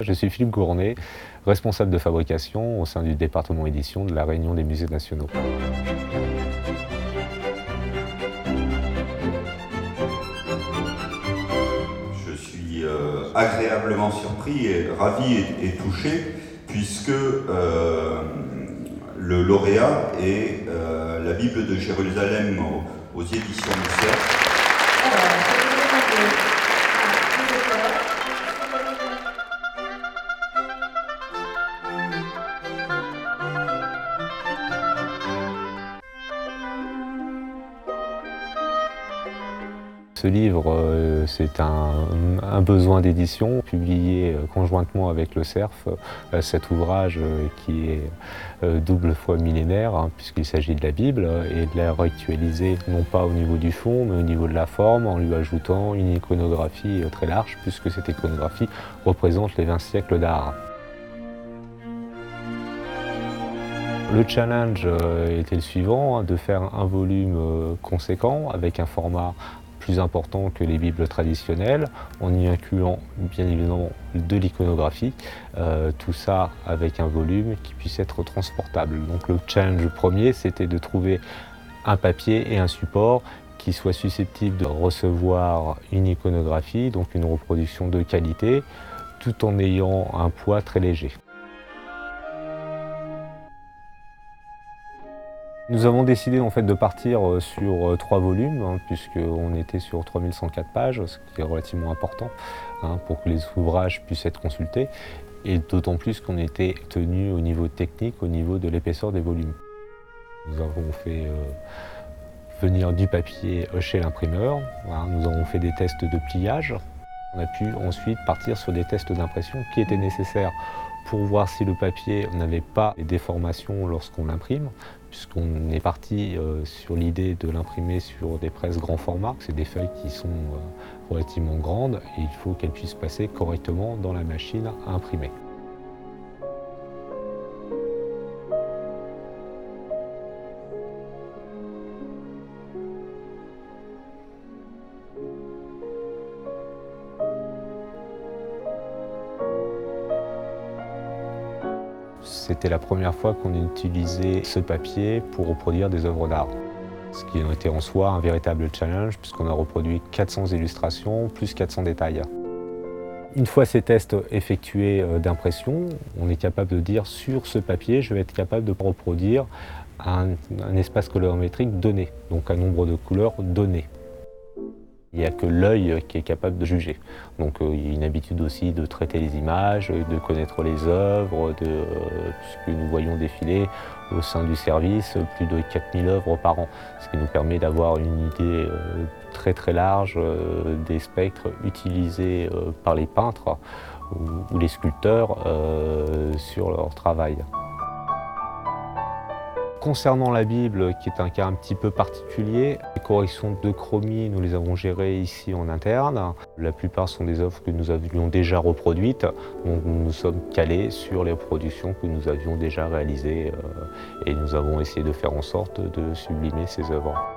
Je suis Philippe Gournet, responsable de fabrication au sein du département édition de la Réunion des musées nationaux. Je suis euh, agréablement surpris et ravi et, touché puisque euh, le lauréat est euh, la Bible de Jérusalem aux, éditions du Cercle. Ce livre, euh, c'est un, besoin d'édition, publié euh, conjointement avec le CERF, euh, cet ouvrage qui est double fois millénaire, hein, puisqu'il s'agit de la Bible, et de la réactualiser non pas au niveau du fond, mais au niveau de la forme, en lui ajoutant une iconographie très large, puisque cette iconographie représente les 20 siècles d'art. Le challenge était le suivant, hein, de faire un volume conséquent avec un format plus important que les Bibles traditionnelles, en y incluant bien évidemment de l'iconographie, euh, tout ça avec un volume qui puisse être transportable. Donc le challenge premier, c'était de trouver un papier et un support qui soient susceptibles de recevoir une iconographie, donc une reproduction de qualité, tout en ayant un poids très léger. Nous avons décidé en fait de partir euh, sur euh, trois volumes, hein, puisqu'on était sur 3104 pages, ce qui est relativement important hein, pour que les ouvrages puissent être consultés, et d'autant plus qu'on était tenu au niveau technique, au niveau de l'épaisseur des volumes. Nous avons fait euh, venir du papier chez l'imprimeur, nous avons fait des tests de pliage, on a pu ensuite partir sur des tests d'impression qui étaient nécessaires pour voir si le papier n'avait pas des déformations lorsqu'on l'imprime, puisqu'on est parti euh, sur l'idée de l'imprimer sur des presses grand format. C'est des feuilles qui sont euh, relativement grandes et il faut qu'elles puissent passer correctement dans la machine à imprimer. C'était la première fois qu'on utilisait ce papier pour reproduire des œuvres d'art. Ce qui été en soi un véritable challenge puisqu'on a reproduit 400 illustrations plus 400 détails. Une fois ces tests effectués euh, d'impression, on est capable de dire sur ce papier, je vais être capable de reproduire un, un espace colorimétrique donné, donc un nombre de couleurs donné. Il n'y a que l'œil qui est capable de juger. Donc euh, il y a une habitude aussi de traiter les images, de connaître les œuvres, de, euh, puisque nous voyons défiler au sein du service plus de 4000 œuvres par an, ce qui nous permet d'avoir une idée euh, très très large des spectres utilisés par les peintres ou les sculpteurs sur leur travail. Concernant la Bible, qui est un cas un petit peu particulier, les corrections de chromie, nous les avons gérées ici en interne. La plupart sont des œuvres que nous avions déjà reproduites, donc nous nous sommes calés sur les productions que nous avions déjà réalisées euh, et nous avons essayé de faire en sorte de sublimer ces œuvres.